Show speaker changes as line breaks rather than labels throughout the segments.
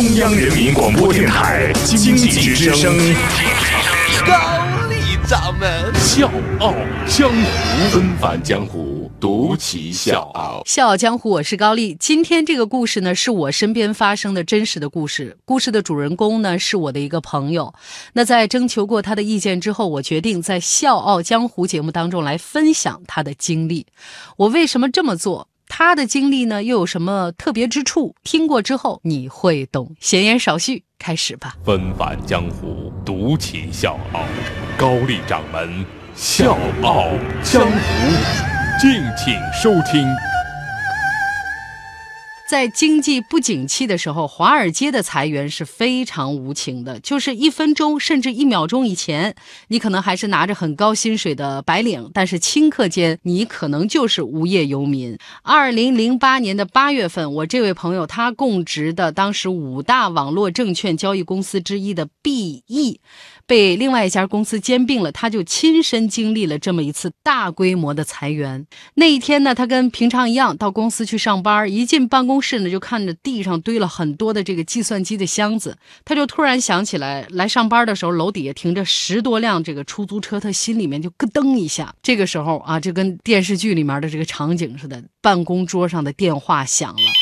中央人民广播电台经济之声，
高丽掌门
笑傲江湖，纷繁江湖，独骑笑傲。
笑傲江湖，我是高丽。今天这个故事呢，是我身边发生的真实的故事。故事的主人公呢，是我的一个朋友。那在征求过他的意见之后，我决定在笑傲江湖节目当中来分享他的经历。我为什么这么做？他的经历呢，又有什么特别之处？听过之后你会懂。闲言少叙，开始吧。
纷繁江湖，独起笑傲。高丽掌门笑傲江湖，敬请收听。
在经济不景气的时候，华尔街的裁员是非常无情的。就是一分钟甚至一秒钟以前，你可能还是拿着很高薪水的白领，但是顷刻间你可能就是无业游民。二零零八年的八月份，我这位朋友他供职的当时五大网络证券交易公司之一的 BE。被另外一家公司兼并了，他就亲身经历了这么一次大规模的裁员。那一天呢，他跟平常一样到公司去上班，一进办公是呢，就看着地上堆了很多的这个计算机的箱子，他就突然想起来，来上班的时候楼底下停着十多辆这个出租车，他心里面就咯噔一下。这个时候啊，就跟电视剧里面的这个场景似的，办公桌上的电话响了。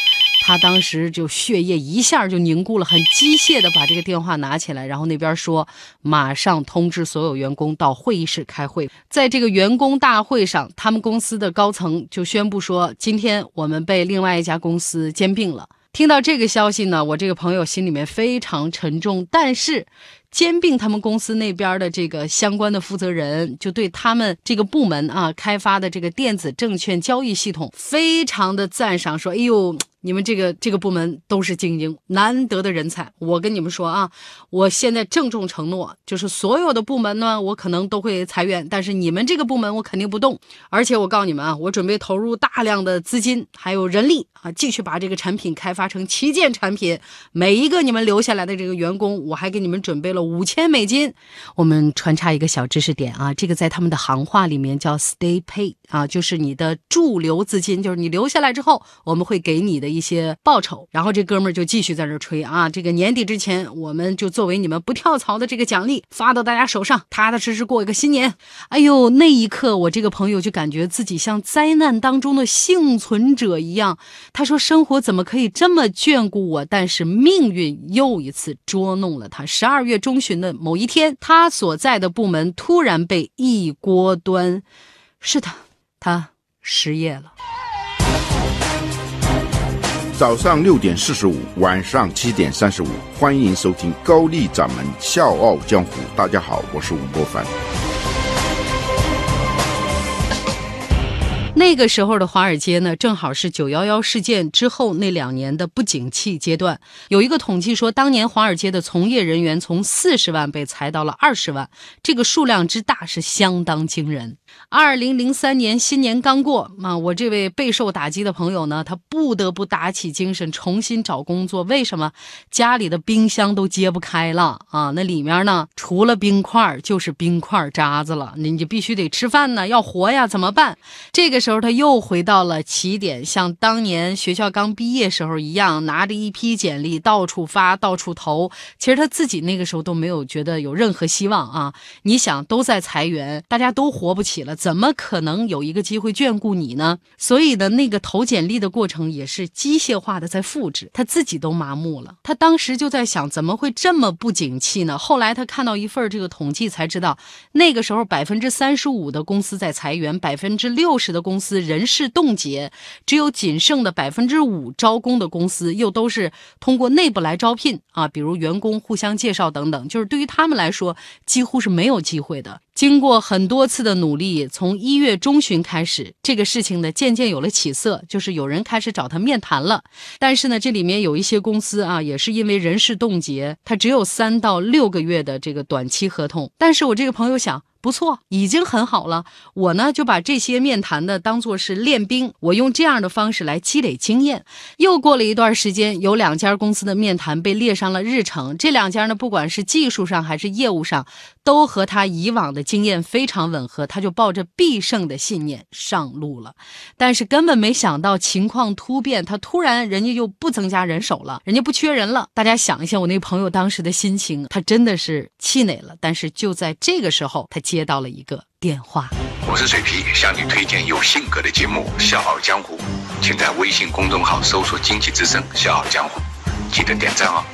他当时就血液一下就凝固了，很机械的把这个电话拿起来，然后那边说马上通知所有员工到会议室开会。在这个员工大会上，他们公司的高层就宣布说，今天我们被另外一家公司兼并了。听到这个消息呢，我这个朋友心里面非常沉重，但是。兼并他们公司那边的这个相关的负责人，就对他们这个部门啊开发的这个电子证券交易系统非常的赞赏，说：“哎呦，你们这个这个部门都是精英，难得的人才。我跟你们说啊，我现在郑重承诺，就是所有的部门呢，我可能都会裁员，但是你们这个部门我肯定不动。而且我告诉你们啊，我准备投入大量的资金还有人力啊，继续把这个产品开发成旗舰产品。每一个你们留下来的这个员工，我还给你们准备了。”五千美金，我们穿插一个小知识点啊，这个在他们的行话里面叫 stay pay 啊，就是你的驻留资金，就是你留下来之后，我们会给你的一些报酬。然后这哥们儿就继续在这吹啊，这个年底之前，我们就作为你们不跳槽的这个奖励发到大家手上，踏踏实实过一个新年。哎呦，那一刻我这个朋友就感觉自己像灾难当中的幸存者一样。他说：“生活怎么可以这么眷顾我？但是命运又一次捉弄了他。”十二月中。旬的某一天，他所在的部门突然被一锅端。是的，他失业了。
早上六点四十五，晚上七点三十五，欢迎收听高丽掌门笑傲江湖。大家好，我是吴伯凡。
那个时候的华尔街呢，正好是九幺幺事件之后那两年的不景气阶段。有一个统计说，当年华尔街的从业人员从四十万被裁到了二十万，这个数量之大是相当惊人。二零零三年新年刚过，啊，我这位备受打击的朋友呢，他不得不打起精神重新找工作。为什么？家里的冰箱都揭不开了啊，那里面呢，除了冰块就是冰块渣子了。你你必须得吃饭呢，要活呀，怎么办？这个时候他又回到了起点，像当年学校刚毕业时候一样，拿着一批简历到处发，到处投。其实他自己那个时候都没有觉得有任何希望啊。你想，都在裁员，大家都活不起了，怎么可能有一个机会眷顾你呢？所以呢，那个投简历的过程也是机械化的在复制，他自己都麻木了。他当时就在想，怎么会这么不景气呢？后来他看到一份这个统计，才知道那个时候百分之三十五的公司在裁员，百分之六十的。公司人事冻结，只有仅剩的百分之五招工的公司，又都是通过内部来招聘啊，比如员工互相介绍等等，就是对于他们来说，几乎是没有机会的。经过很多次的努力，从一月中旬开始，这个事情呢渐渐有了起色，就是有人开始找他面谈了。但是呢，这里面有一些公司啊，也是因为人事冻结，他只有三到六个月的这个短期合同。但是我这个朋友想，不错，已经很好了。我呢就把这些面谈的当做是练兵，我用这样的方式来积累经验。又过了一段时间，有两家公司的面谈被列上了日程。这两家呢，不管是技术上还是业务上，都和他以往的经验非常吻合。他就抱着必胜的信念上路了。但是根本没想到情况突变，他突然人家又不增加人手了，人家不缺人了。大家想一下，我那朋友当时的心情，他真的是气馁了。但是就在这个时候，他。接到了一个电话，
我是水皮，向你推荐有性格的节目《笑傲江湖》，请在微信公众号搜索“经济之声笑傲江湖”，记得点赞哦。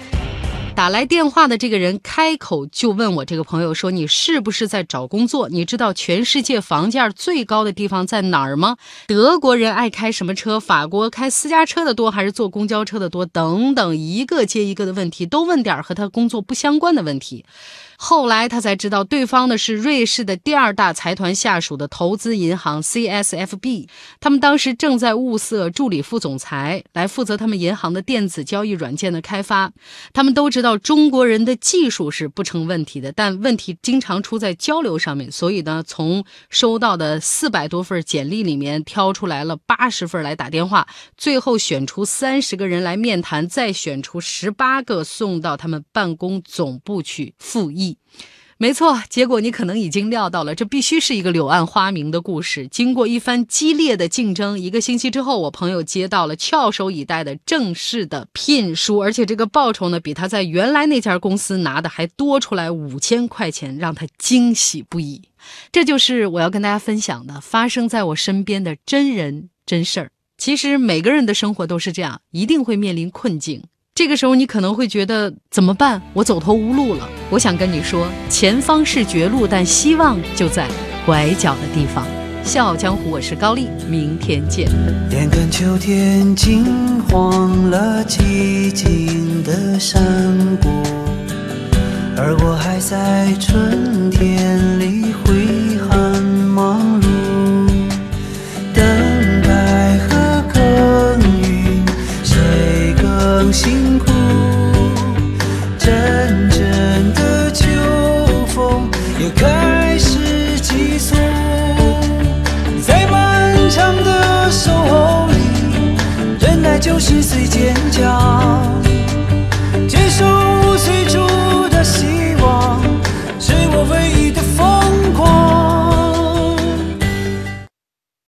打来电话的这个人开口就问我这个朋友说：“你是不是在找工作？你知道全世界房价最高的地方在哪儿吗？德国人爱开什么车？法国开私家车的多还是坐公交车的多？等等，一个接一个的问题，都问点和他工作不相关的问题。”后来他才知道，对方呢是瑞士的第二大财团下属的投资银行 CSFB。他们当时正在物色助理副总裁来负责他们银行的电子交易软件的开发。他们都知到中国人的技术是不成问题的，但问题经常出在交流上面。所以呢，从收到的四百多份简历里面挑出来了八十份来打电话，最后选出三十个人来面谈，再选出十八个送到他们办公总部去复议。没错，结果你可能已经料到了，这必须是一个柳暗花明的故事。经过一番激烈的竞争，一个星期之后，我朋友接到了翘首以待的正式的聘书，而且这个报酬呢，比他在原来那家公司拿的还多出来五千块钱，让他惊喜不已。这就是我要跟大家分享的，发生在我身边的真人真事儿。其实每个人的生活都是这样，一定会面临困境。这个时候，你可能会觉得怎么办？我走投无路了。我想跟你说，前方是绝路，但希望就在拐角的地方。笑傲江湖，我是高丽，明天见。
眼看秋天金黄了寂静的山谷，而我还在春天里在漫长的